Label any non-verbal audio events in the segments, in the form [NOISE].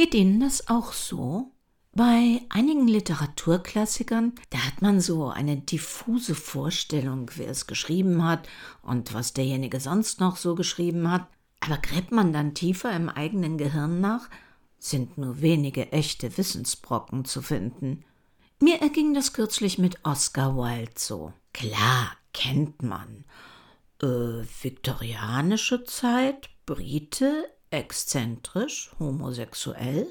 Geht Ihnen das auch so? Bei einigen Literaturklassikern, da hat man so eine diffuse Vorstellung, wer es geschrieben hat und was derjenige sonst noch so geschrieben hat. Aber gräbt man dann tiefer im eigenen Gehirn nach, sind nur wenige echte Wissensbrocken zu finden. Mir erging das kürzlich mit Oscar Wilde so. Klar, kennt man. Äh, viktorianische Zeit, Brite, exzentrisch, homosexuell,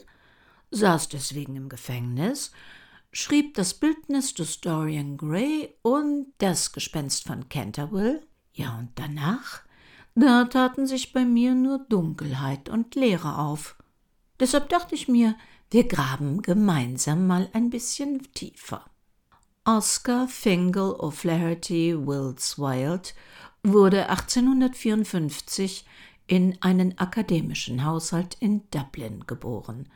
saß deswegen im Gefängnis, schrieb das Bildnis des Dorian Gray und das Gespenst von Canterville. Ja, und danach? Da taten sich bei mir nur Dunkelheit und Leere auf. Deshalb dachte ich mir, wir graben gemeinsam mal ein bisschen tiefer. Oscar Fingal O'Flaherty Wills Wilde wurde 1854 in einen akademischen Haushalt in Dublin geboren.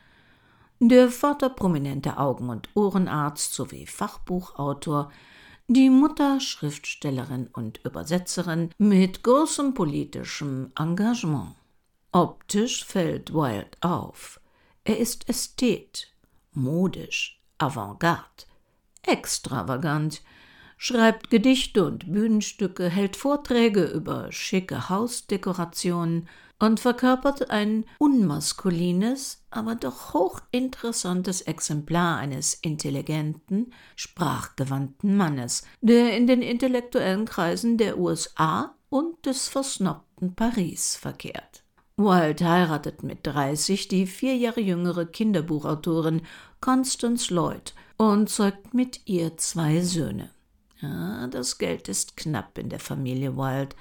Der Vater prominenter Augen- und Ohrenarzt sowie Fachbuchautor, die Mutter Schriftstellerin und Übersetzerin mit großem politischem Engagement. Optisch fällt Wilde auf. Er ist Ästhet, modisch, avantgarde, extravagant, schreibt Gedichte und Bühnenstücke, hält Vorträge über schicke Hausdekorationen und verkörpert ein unmaskulines, aber doch hochinteressantes Exemplar eines intelligenten, sprachgewandten Mannes, der in den intellektuellen Kreisen der USA und des versnobten Paris verkehrt. Wilde heiratet mit 30 die vier Jahre jüngere Kinderbuchautorin Constance Lloyd und zeugt mit ihr zwei Söhne. Ja, das Geld ist knapp in der Familie Wilde,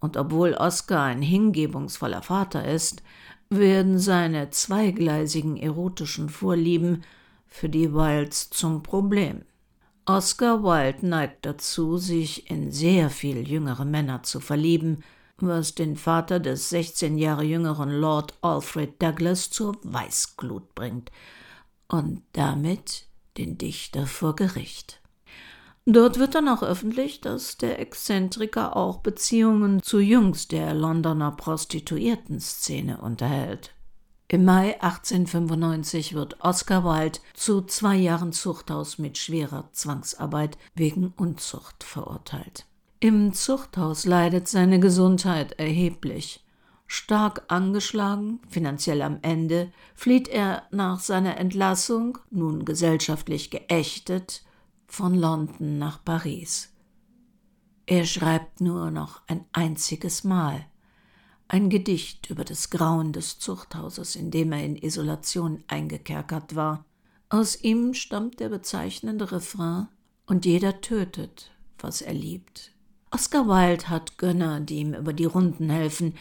und obwohl Oscar ein hingebungsvoller Vater ist, werden seine zweigleisigen erotischen Vorlieben für die Wildes zum Problem. Oscar Wilde neigt dazu, sich in sehr viel jüngere Männer zu verlieben, was den Vater des 16 Jahre jüngeren Lord Alfred Douglas zur Weißglut bringt und damit den Dichter vor Gericht. Dort wird dann auch öffentlich, dass der Exzentriker auch Beziehungen zu Jungs der Londoner Prostituiertenszene unterhält. Im Mai 1895 wird Oscar Wilde zu zwei Jahren Zuchthaus mit schwerer Zwangsarbeit wegen Unzucht verurteilt. Im Zuchthaus leidet seine Gesundheit erheblich. Stark angeschlagen, finanziell am Ende, flieht er nach seiner Entlassung, nun gesellschaftlich geächtet, von London nach Paris. Er schreibt nur noch ein einziges Mal ein Gedicht über das Grauen des Zuchthauses, in dem er in Isolation eingekerkert war. Aus ihm stammt der bezeichnende Refrain Und jeder tötet, was er liebt. Oscar Wilde hat Gönner, die ihm über die Runden helfen,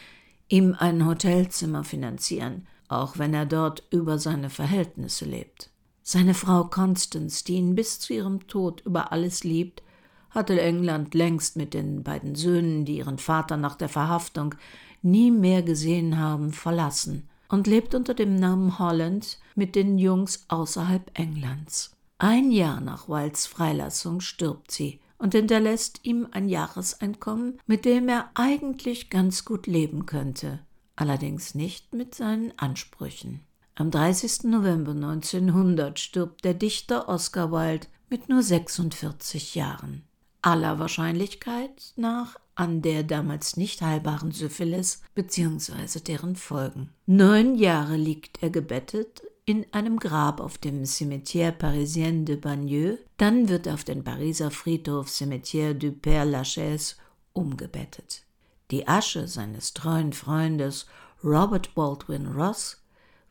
ihm ein Hotelzimmer finanzieren, auch wenn er dort über seine Verhältnisse lebt. Seine Frau Constance, die ihn bis zu ihrem Tod über alles liebt, hatte England längst mit den beiden Söhnen, die ihren Vater nach der Verhaftung nie mehr gesehen haben, verlassen und lebt unter dem Namen Holland mit den Jungs außerhalb Englands. Ein Jahr nach Wilds Freilassung stirbt sie und hinterlässt ihm ein Jahreseinkommen, mit dem er eigentlich ganz gut leben könnte, allerdings nicht mit seinen Ansprüchen. Am 30. November 1900 stirbt der Dichter Oscar Wilde mit nur 46 Jahren. Aller Wahrscheinlichkeit nach an der damals nicht heilbaren Syphilis bzw. deren Folgen. Neun Jahre liegt er gebettet in einem Grab auf dem Cimetière Parisien de Bagneux, dann wird er auf den Pariser Friedhof Cimetière du Père Lachaise umgebettet. Die Asche seines treuen Freundes Robert Baldwin Ross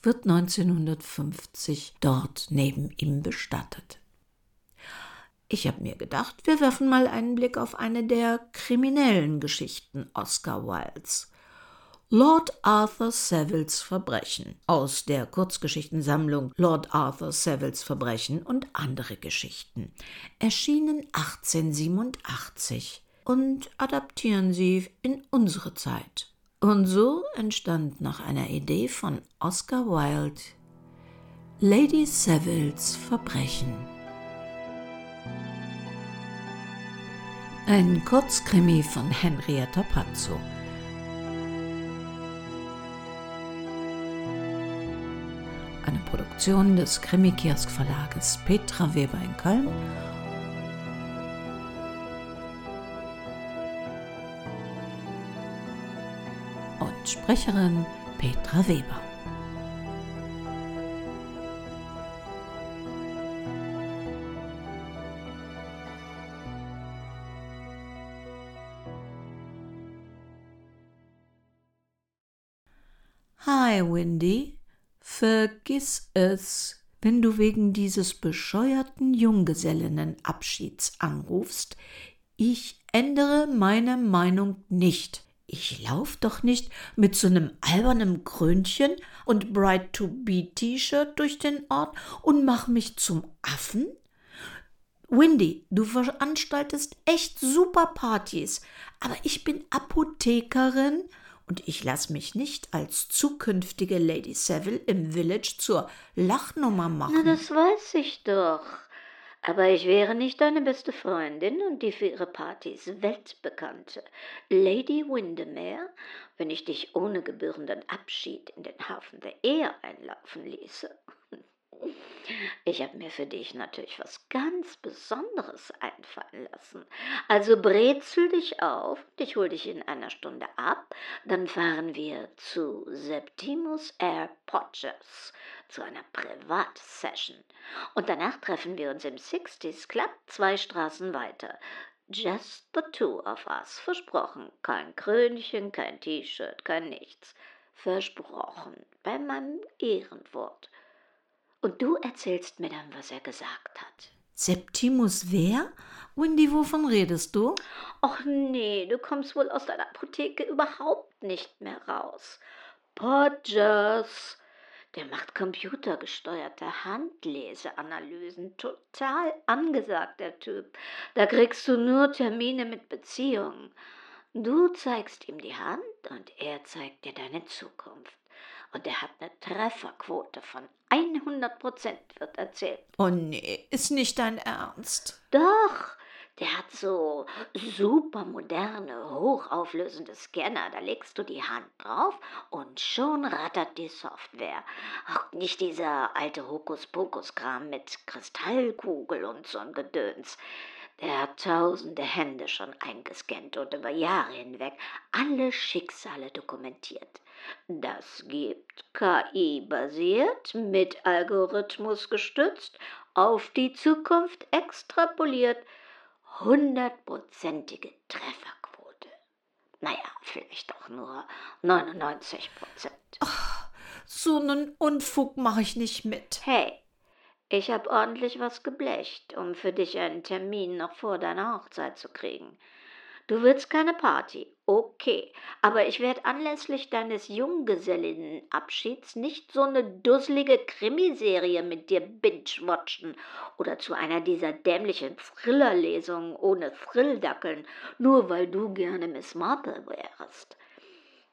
wird 1950 dort neben ihm bestattet. Ich habe mir gedacht, wir werfen mal einen Blick auf eine der kriminellen Geschichten Oscar Wildes. Lord Arthur Savilles Verbrechen aus der Kurzgeschichtensammlung Lord Arthur Savilles Verbrechen und andere Geschichten, erschienen 1887 und adaptieren sie in unsere Zeit. Und so entstand nach einer Idee von Oscar Wilde Lady Savilles Verbrechen. Ein Kurzkrimi von Henrietta Pazzo. eine Produktion des Krimi-Kiosk Verlages Petra Weber in Köln Sprecherin Petra Weber. Hi, Windy. Vergiss es, wenn du wegen dieses bescheuerten Junggesellinnenabschieds anrufst. Ich ändere meine Meinung nicht. Ich lauf doch nicht mit so einem albernen Krönchen und Bright-to-Be-T-Shirt durch den Ort und mach mich zum Affen? Windy, du veranstaltest echt super Partys, aber ich bin Apothekerin und ich lass mich nicht als zukünftige Lady Savile im Village zur Lachnummer machen. Na, das weiß ich doch. Aber ich wäre nicht deine beste Freundin und die für ihre Partys weltbekannte Lady Windermere, wenn ich dich ohne gebührenden Abschied in den Hafen der Ehe einlaufen ließe. Ich habe mir für dich natürlich was ganz Besonderes einfallen lassen. Also brezel dich auf, ich hol dich in einer Stunde ab, dann fahren wir zu Septimus Air Podgers, zu einer Privatsession. Und danach treffen wir uns im Sixties Club zwei Straßen weiter. Just the two of us, versprochen. Kein Krönchen, kein T-Shirt, kein nichts. Versprochen, bei meinem Ehrenwort. Und du erzählst mir dann, was er gesagt hat. Septimus wer? Wendy, wovon redest du? Ach nee, du kommst wohl aus deiner Apotheke überhaupt nicht mehr raus. Podgers, der macht computergesteuerte Handleseanalysen. Total angesagt, der Typ. Da kriegst du nur Termine mit Beziehungen. Du zeigst ihm die Hand und er zeigt dir deine Zukunft. Und er hat eine Trefferquote von 100 Prozent, wird erzählt. Oh nee, ist nicht dein Ernst. Doch, der hat so super moderne, hochauflösende Scanner. Da legst du die Hand drauf und schon rattert die Software. Auch nicht dieser alte Hokuspokus-Kram mit Kristallkugel und so'n Gedöns. Der hat tausende Hände schon eingescannt und über Jahre hinweg alle Schicksale dokumentiert. Das gibt KI-basiert, mit Algorithmus gestützt, auf die Zukunft extrapoliert, hundertprozentige Trefferquote. Naja, vielleicht auch nur 99 Prozent. So einen Unfug mache ich nicht mit. Hey, ich hab ordentlich was geblecht, um für dich einen Termin noch vor deiner Hochzeit zu kriegen. Du willst keine Party, okay, aber ich werde anlässlich deines Junggesellinnenabschieds nicht so eine dusselige Krimiserie mit dir binge-watchen oder zu einer dieser dämlichen Thriller-Lesungen ohne Thrilldackeln, nur weil du gerne Miss Marple wärst.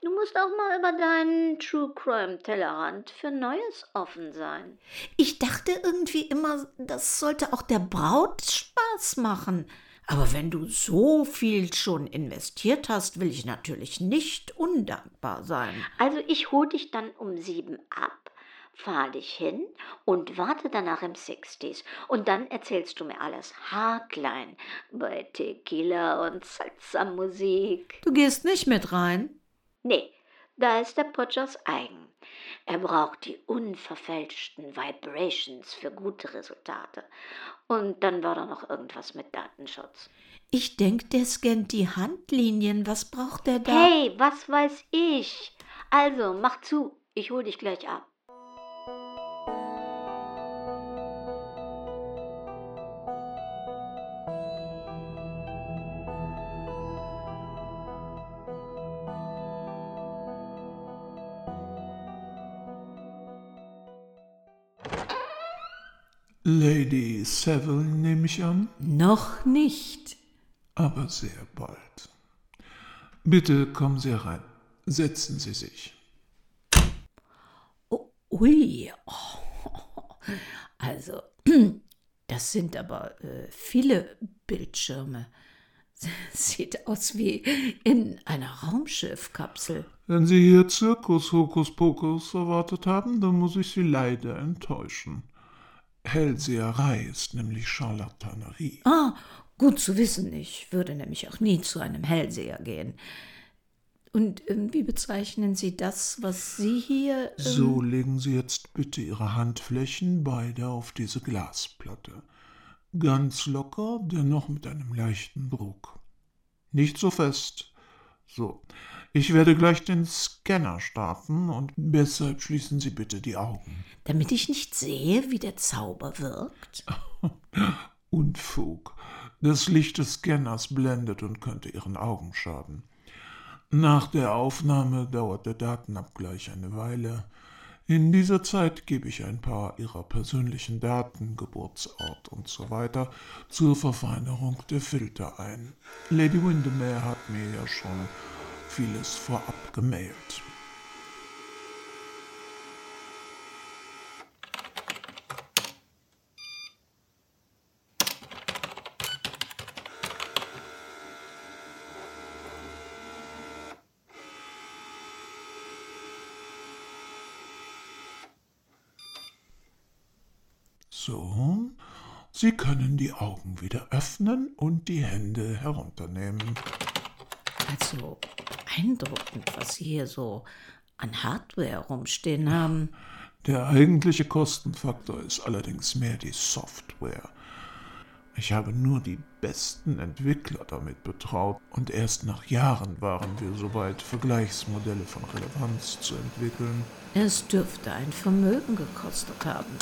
Du musst auch mal über deinen True Crime Tellerrand für Neues offen sein. Ich dachte irgendwie immer, das sollte auch der Braut Spaß machen. Aber wenn du so viel schon investiert hast, will ich natürlich nicht undankbar sein. Also ich hol dich dann um sieben ab, fahr dich hin und warte danach im Sixties. Und dann erzählst du mir alles haarklein bei Tequila und Salsa-Musik. Du gehst nicht mit rein? Nee, da ist der Podgers eigen. Er braucht die unverfälschten Vibrations für gute Resultate. Und dann war da noch irgendwas mit Datenschutz. Ich denk, der scannt die Handlinien. Was braucht der da? Hey, was weiß ich? Also, mach zu. Ich hol dich gleich ab. Lady Savile nehme ich an, Noch nicht. aber sehr bald. Bitte kommen Sie herein. Setzen Sie sich. Oh, ui. Oh. [LAUGHS] Also, [CLEARS THROAT] das sind aber äh, viele Bildschirme. [LAUGHS] Sieht aus wie in einer Raumschiffkapsel. Wenn Sie hier Zirkus Hokuspokus erwartet haben, dann muss ich Sie leider enttäuschen. Hellseherei ist nämlich Charlatanerie. Ah, gut zu wissen. Ich würde nämlich auch nie zu einem Hellseher gehen. Und ähm, wie bezeichnen Sie das, was Sie hier. Ähm so legen Sie jetzt bitte Ihre Handflächen beide auf diese Glasplatte. Ganz locker, dennoch mit einem leichten Druck. Nicht so fest. So. Ich werde gleich den Scanner starten und deshalb schließen Sie bitte die Augen. Damit ich nicht sehe, wie der Zauber wirkt? [LAUGHS] Unfug. Das Licht des Scanners blendet und könnte Ihren Augen schaden. Nach der Aufnahme dauert der Datenabgleich eine Weile. In dieser Zeit gebe ich ein paar Ihrer persönlichen Daten, Geburtsort und so weiter zur Verfeinerung der Filter ein. Lady Windermere hat mir ja schon vieles vorab gemailt. So, Sie können die Augen wieder öffnen und die Hände herunternehmen. Also beeindruckend, was Sie hier so an Hardware rumstehen haben. Der eigentliche Kostenfaktor ist allerdings mehr die Software. Ich habe nur die besten Entwickler damit betraut und erst nach Jahren waren wir soweit, Vergleichsmodelle von Relevanz zu entwickeln. Es dürfte ein Vermögen gekostet haben.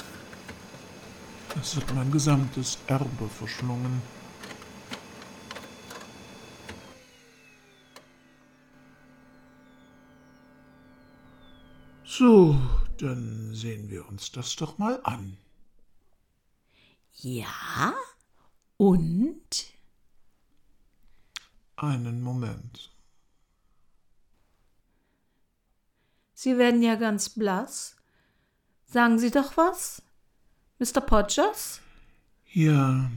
Es hat mein gesamtes Erbe verschlungen. So, dann sehen wir uns das doch mal an. Ja? Und? Einen Moment. Sie werden ja ganz blass. Sagen Sie doch was? Mr. Podgers? Ja,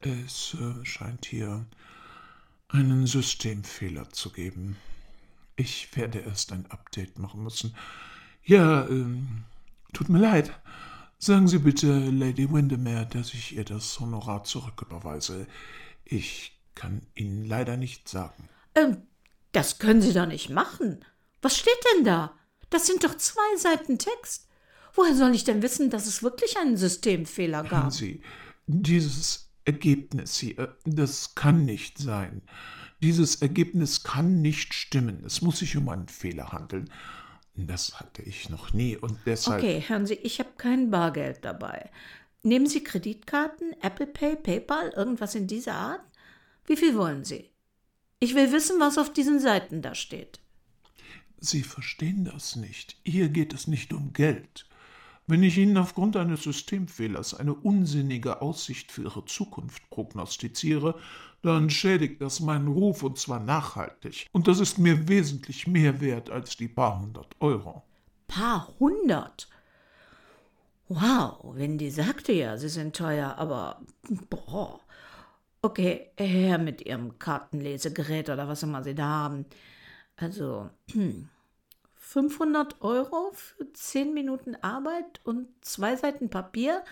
es äh, scheint hier einen Systemfehler zu geben. Ich werde erst ein Update machen müssen. Ja, ähm, tut mir leid. Sagen Sie bitte Lady Windermere, dass ich ihr das Honorar zurücküberweise. Ich kann Ihnen leider nicht sagen. Ähm, das können Sie doch nicht machen. Was steht denn da? Das sind doch zwei Seiten Text. Woher soll ich denn wissen, dass es wirklich einen Systemfehler gab? Hören Sie, dieses Ergebnis hier, das kann nicht sein. Dieses Ergebnis kann nicht stimmen. Es muss sich um einen Fehler handeln. Das hatte ich noch nie und deshalb. Okay, hören Sie, ich habe kein Bargeld dabei. Nehmen Sie Kreditkarten, Apple Pay, PayPal, irgendwas in dieser Art? Wie viel wollen Sie? Ich will wissen, was auf diesen Seiten da steht. Sie verstehen das nicht. Hier geht es nicht um Geld. Wenn ich Ihnen aufgrund eines Systemfehlers eine unsinnige Aussicht für Ihre Zukunft prognostiziere, dann schädigt das meinen Ruf und zwar nachhaltig. Und das ist mir wesentlich mehr wert als die paar hundert Euro. Paar hundert? Wow, Wendy sagte ja, sie sind teuer, aber boah. Okay, her mit Ihrem Kartenlesegerät oder was immer Sie da haben. Also, [CLEARS THROAT] 500 Euro für 10 Minuten Arbeit und zwei Seiten Papier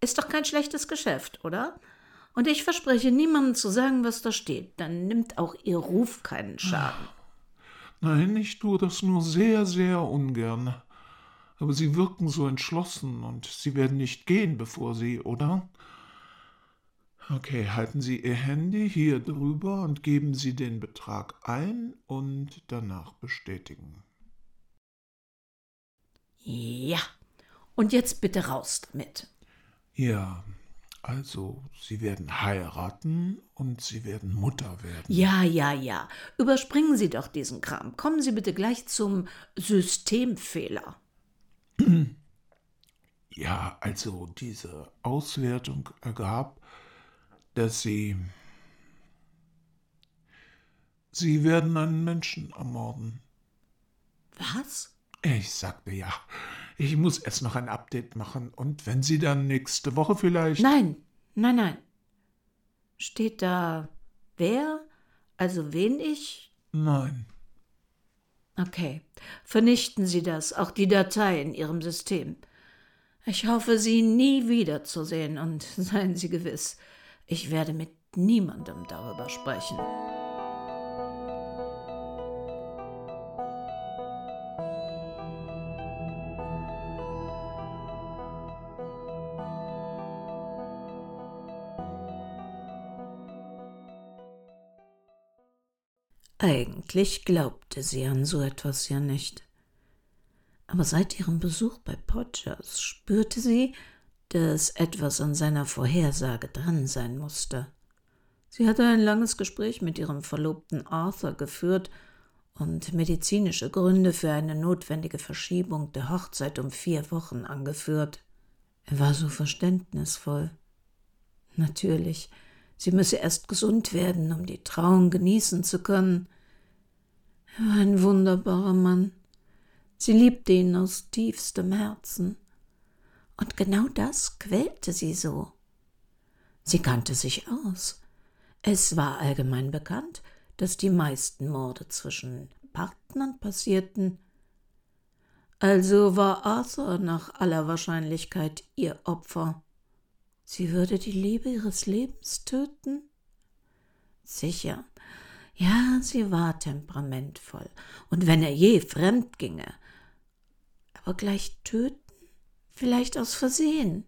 ist doch kein schlechtes Geschäft, oder? Und ich verspreche niemandem zu sagen, was da steht. Dann nimmt auch Ihr Ruf keinen Schaden. Nein, ich tue das nur sehr, sehr ungern. Aber Sie wirken so entschlossen und Sie werden nicht gehen, bevor Sie, oder? Okay, halten Sie Ihr Handy hier drüber und geben Sie den Betrag ein und danach bestätigen. Ja. Und jetzt bitte raus damit. Ja, also, Sie werden heiraten und Sie werden Mutter werden. Ja, ja, ja. Überspringen Sie doch diesen Kram. Kommen Sie bitte gleich zum Systemfehler. [CLEARS THROAT] Ja, also diese Auswertung ergab, dass Sie. Sie werden einen Menschen ermorden. Was? Ich sagte ja, ich muss erst noch ein Update machen und wenn Sie dann nächste Woche vielleicht. Nein, nein, nein. Steht da wer? Also wen ich? Nein. Okay, vernichten Sie das, auch die Datei in Ihrem System. Ich hoffe, Sie nie wiederzusehen und [LAUGHS] seien Sie gewiss, ich werde mit niemandem darüber sprechen. Eigentlich glaubte sie an so etwas ja nicht. Aber seit ihrem Besuch bei Podgers spürte sie, dass etwas an seiner Vorhersage dran sein musste. Sie hatte ein langes Gespräch mit ihrem Verlobten Arthur geführt und medizinische Gründe für eine notwendige Verschiebung der Hochzeit um vier Wochen angeführt. Er war so verständnisvoll. Natürlich, Sie müsse erst gesund werden, um die Trauung genießen zu können. Er war ein wunderbarer Mann. Sie liebte ihn aus tiefstem Herzen. Und genau das quälte sie so. Sie kannte sich aus. Es war allgemein bekannt, dass die meisten Morde zwischen Partnern passierten. Also war Arthur nach aller Wahrscheinlichkeit ihr Opfer. Sie würde die Liebe ihres Lebens töten? Sicher. Ja, sie war temperamentvoll, und wenn er je fremd ginge. Aber gleich töten? Vielleicht aus Versehen.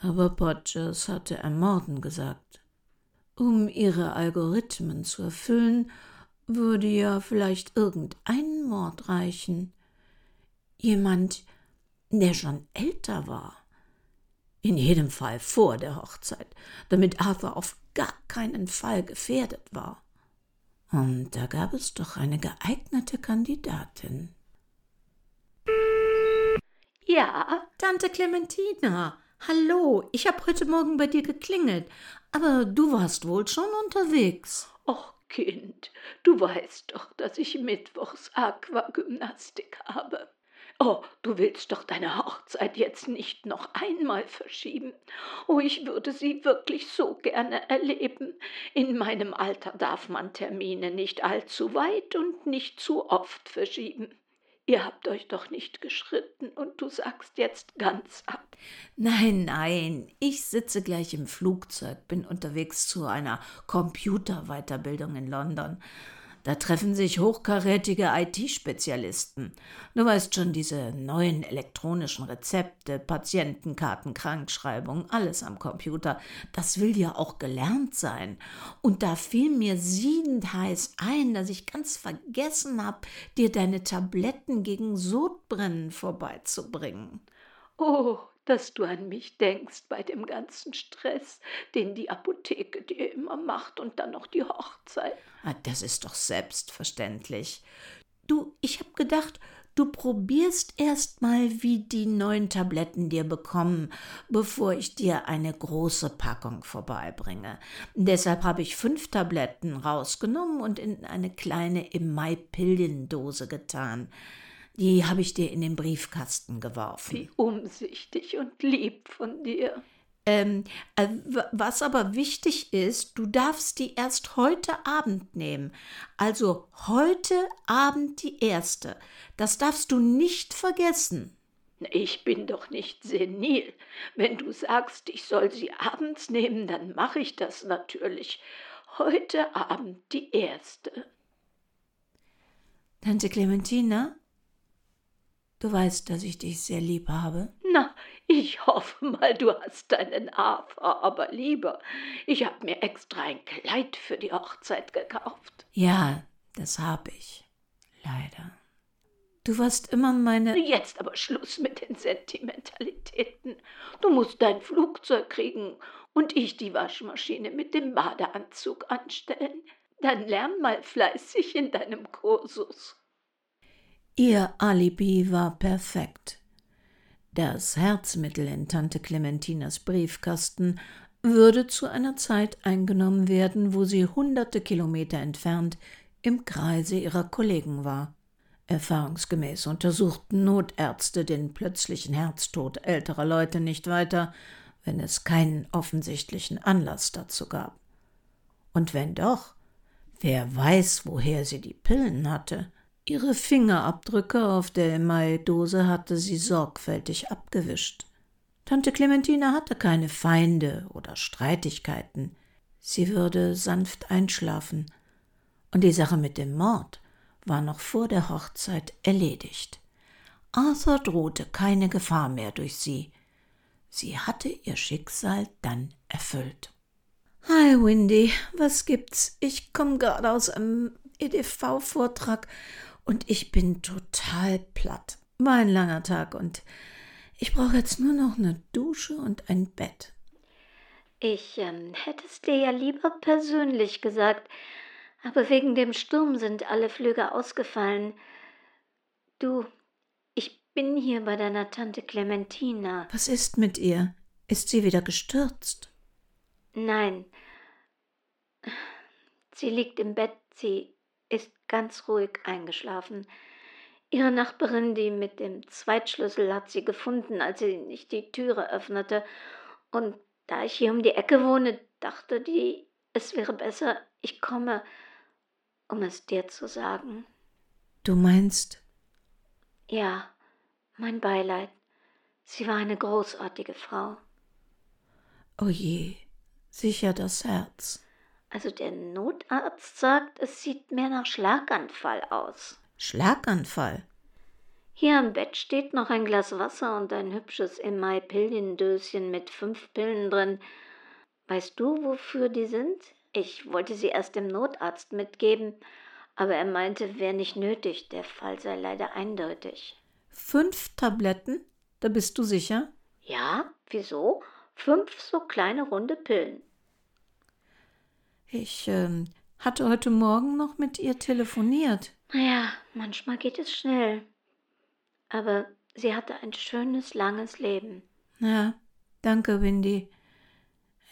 Aber Podgers hatte ermorden gesagt. Um ihre Algorithmen zu erfüllen, würde ja vielleicht irgendein Mord reichen. Jemand, der schon älter war. In jedem Fall vor der Hochzeit, damit Arthur auf gar keinen Fall gefährdet war. Und da gab es doch eine geeignete Kandidatin. Ja? Tante Clementina, hallo, ich habe heute Morgen bei dir geklingelt, aber du warst wohl schon unterwegs. Och, Kind, du weißt doch, dass ich mittwochs Aquagymnastik habe. Oh, du willst doch deine Hochzeit jetzt nicht noch einmal verschieben. Oh, ich würde sie wirklich so gerne erleben. In meinem Alter darf man Termine nicht allzu weit und nicht zu oft verschieben. Ihr habt euch doch nicht geschritten und du sagst jetzt ganz ab. Nein, nein, ich sitze gleich im Flugzeug, bin unterwegs zu einer Computerweiterbildung in London. Da treffen sich hochkarätige IT-Spezialisten. Du weißt schon, diese neuen elektronischen Rezepte, Patientenkarten, Krankschreibung, alles am Computer. Das will ja auch gelernt sein. Und da fiel mir siedend heiß ein, dass ich ganz vergessen habe, dir deine Tabletten gegen Sodbrennen vorbeizubringen. Oh, dass du an mich denkst bei dem ganzen Stress, den die Apotheke dir immer macht und dann noch die Hochzeit. Ah, das ist doch selbstverständlich. Du, ich hab gedacht, du probierst erst mal, wie die neuen Tabletten dir bekommen, bevor ich dir eine große Packung vorbeibringe. Deshalb habe ich fünf Tabletten rausgenommen und in eine kleine im Mai Pillendose getan. Die habe ich dir in den Briefkasten geworfen. Wie umsichtig und lieb von dir. Ähm, äh, was aber wichtig ist, du darfst die erst heute Abend nehmen. Also heute Abend die erste. Das darfst du nicht vergessen. Ich bin doch nicht senil. Wenn du sagst, ich soll sie abends nehmen, dann mache ich das natürlich. Heute Abend die erste. Tante Clementina, Du weißt, dass ich dich sehr lieb habe. Na, ich hoffe mal, du hast deinen Hafer aber lieber. Ich habe mir extra ein Kleid für die Hochzeit gekauft. Ja, das habe ich. Leider. Du warst immer meine. Jetzt aber Schluss mit den Sentimentalitäten. Du musst dein Flugzeug kriegen und ich die Waschmaschine mit dem Badeanzug anstellen. Dann lern mal fleißig in deinem Kursus. Ihr Alibi war perfekt. Das Herzmittel in Tante Clementinas Briefkasten würde zu einer Zeit eingenommen werden, wo sie hunderte Kilometer entfernt im Kreise ihrer Kollegen war. Erfahrungsgemäß untersuchten Notärzte den plötzlichen Herztod älterer Leute nicht weiter, wenn es keinen offensichtlichen Anlass dazu gab. Und wenn doch, wer weiß, woher sie die Pillen hatte. Ihre Fingerabdrücke auf der Emaildose hatte sie sorgfältig abgewischt. Tante Clementine hatte keine Feinde oder Streitigkeiten. Sie würde sanft einschlafen. Und die Sache mit dem Mord war noch vor der Hochzeit erledigt. Arthur drohte keine Gefahr mehr durch sie. Sie hatte ihr Schicksal dann erfüllt. Hi, Windy, was gibt's? Ich komme gerade aus einem EDV-Vortrag und ich bin total platt. War ein langer Tag und ich brauche jetzt nur noch eine Dusche und ein Bett. Ich ähm, hätte es dir ja lieber persönlich gesagt, aber wegen dem Sturm sind alle Flüge ausgefallen. Du, ich bin hier bei deiner Tante Clementina. Was ist mit ihr? Ist sie wieder gestürzt? Nein. Sie liegt im Bett, sie ist ganz ruhig eingeschlafen. Ihre Nachbarin, die mit dem Zweitschlüssel, hat sie gefunden, als sie nicht die Türe öffnete. Und da ich hier um die Ecke wohne, dachte die, es wäre besser, ich komme, um es dir zu sagen. Du meinst? Ja, mein Beileid. Sie war eine großartige Frau. Oh je, sicher das Herz. Also der Notarzt sagt, es sieht mehr nach Schlaganfall aus. Schlaganfall? Hier am Bett steht noch ein Glas Wasser und ein hübsches Emai-Pillendöschen mit fünf Pillen drin. Weißt du, wofür die sind? Ich wollte sie erst dem Notarzt mitgeben, aber er meinte, wäre nicht nötig, der Fall sei leider eindeutig. Fünf Tabletten? Da bist du sicher? Ja, wieso? Fünf so kleine runde Pillen. Ich ähm, hatte heute Morgen noch mit ihr telefoniert. Naja, manchmal geht es schnell. Aber sie hatte ein schönes, langes Leben. Ja, danke, Windy.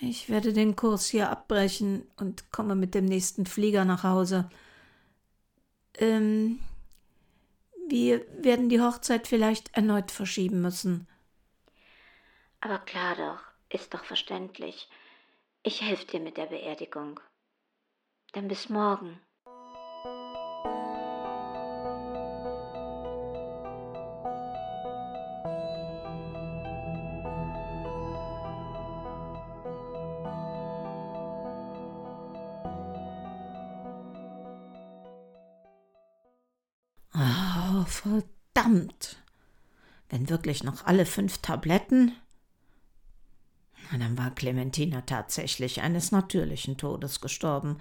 Ich werde den Kurs hier abbrechen und komme mit dem nächsten Flieger nach Hause. Ähm, wir werden die Hochzeit vielleicht erneut verschieben müssen. Aber klar doch, ist doch verständlich. Ich helfe dir mit der Beerdigung. Dann bis morgen. Oh, verdammt. Wenn wirklich noch alle fünf Tabletten. Dann war Clementina tatsächlich eines natürlichen Todes gestorben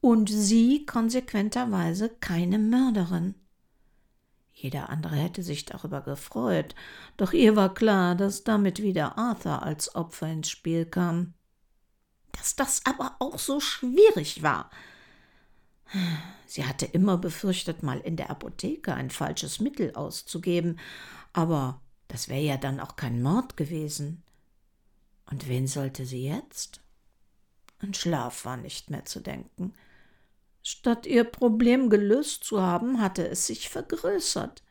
und sie konsequenterweise keine Mörderin. Jeder andere hätte sich darüber gefreut, doch ihr war klar, dass damit wieder Arthur als Opfer ins Spiel kam. Dass das aber auch so schwierig war. Sie hatte immer befürchtet, mal in der Apotheke ein falsches Mittel auszugeben, aber das wäre ja dann auch kein Mord gewesen. Und wen sollte sie jetzt? An Schlaf war nicht mehr zu denken. Statt ihr Problem gelöst zu haben, hatte es sich vergrößert.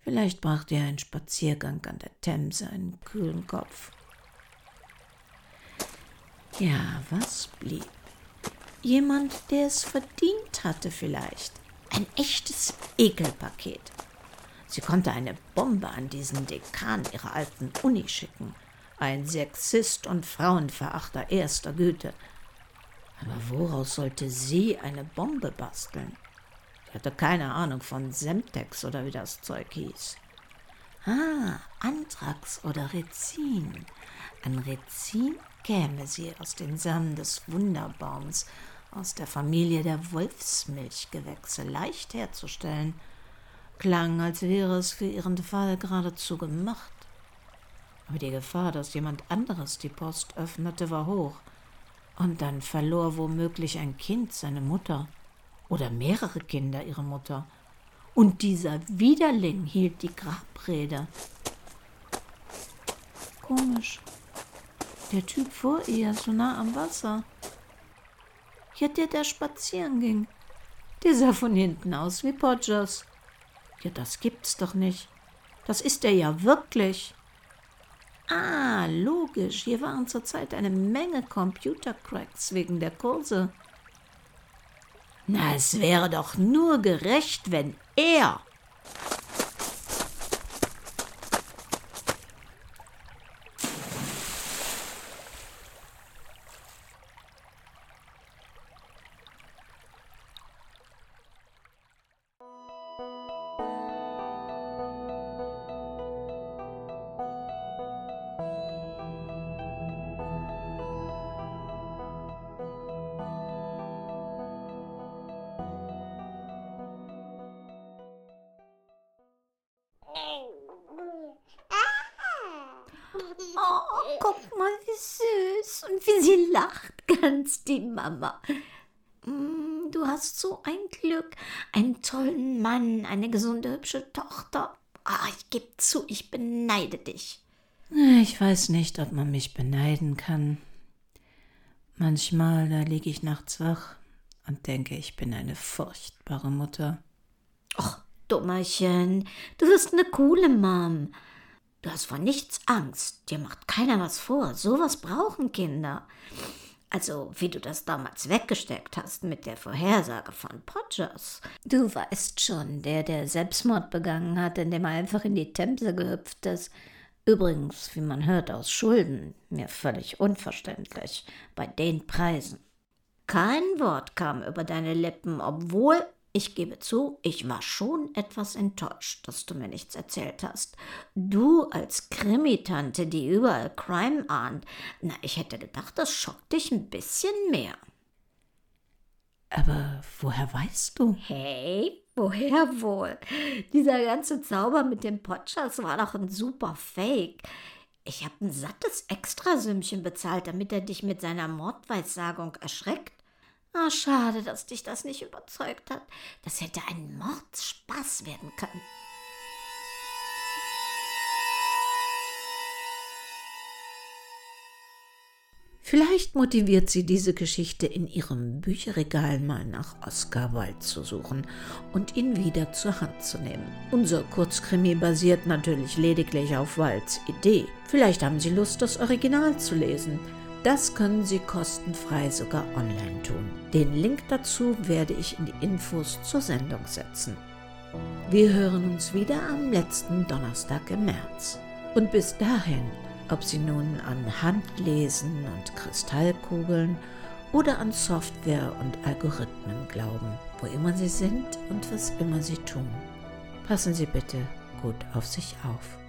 Vielleicht brachte ihr ein Spaziergang an der Themse einen kühlen Kopf. Ja, was blieb? Jemand, der es verdient hatte vielleicht. Ein echtes Ekelpaket. Sie konnte eine Bombe an diesen Dekan ihrer alten Uni schicken ein Sexist und Frauenverachter erster Güte. Aber woraus sollte sie eine Bombe basteln? Sie hatte keine Ahnung von Semtex oder wie das Zeug hieß. Ah, Anthrax oder Rezin. An Rezin käme sie aus den Samen des Wunderbaums, aus der Familie der Wolfsmilchgewächse, leicht herzustellen. Klang, als wäre es für ihren Fall geradezu gemacht. Aber die Gefahr, dass jemand anderes die Post öffnete, war hoch. Und dann verlor womöglich ein Kind seine Mutter oder mehrere Kinder ihre Mutter. Und dieser Widerling hielt die Grabrede. Komisch. Der Typ vor ihr, so nah am Wasser. Ja, der da spazieren ging. Der sah von hinten aus wie Podgers. Ja, das gibt's doch nicht. Das ist er ja wirklich. Ah, logisch. Hier waren zurzeit eine Menge Computercracks wegen der Kurse. Na, es wäre doch nur gerecht, wenn er guck mal, wie süß. Und wie sie lacht, [LAUGHS] ganz die Mama. Mm, Du hast so ein Glück. Einen tollen Mann, eine gesunde, hübsche Tochter. Ah, ich gebe zu, ich beneide dich. Ich weiß nicht, ob man mich beneiden kann. Manchmal, da liege ich nachts wach und denke, ich bin eine furchtbare Mutter. Och, Dummerchen, du wirst eine coole Mom. Du hast vor nichts Angst. Dir macht keiner was vor. Sowas brauchen Kinder. Also, wie du das damals weggesteckt hast mit der Vorhersage von Podgers. Du weißt schon, der, der Selbstmord begangen hat, indem er einfach in die Themse gehüpft ist. Übrigens, wie man hört, aus Schulden. Mir völlig unverständlich. Bei den Preisen. Kein Wort kam über deine Lippen, obwohl, ich gebe zu, ich war schon etwas enttäuscht, dass du mir nichts erzählt hast. Du als Krimitante, die überall Crime ahnt, na, ich hätte gedacht, das schockt dich ein bisschen mehr. Aber woher weißt du? Hey, woher wohl? Dieser ganze Zauber mit dem Potschers war doch ein super Fake. Ich habe ein sattes Extrasümmchen bezahlt, damit er dich mit seiner Mordweissagung erschreckt. Ah, schade, dass dich das nicht überzeugt hat. Das hätte ein Mordspaß werden können. Vielleicht motiviert sie diese Geschichte in ihrem Bücherregal mal nach Oscar Wilde zu suchen und ihn wieder zur Hand zu nehmen. Unser Kurzkrimi basiert natürlich lediglich auf Wildes Idee. Vielleicht haben Sie Lust, das Original zu lesen. Das können Sie kostenfrei sogar online tun. Den Link dazu werde ich in die Infos zur Sendung setzen. Wir hören uns wieder am letzten Donnerstag im März. Und bis dahin, ob Sie nun an Handlesen und Kristallkugeln oder an Software und Algorithmen glauben, wo immer Sie sind und was immer Sie tun, passen Sie bitte gut auf sich auf.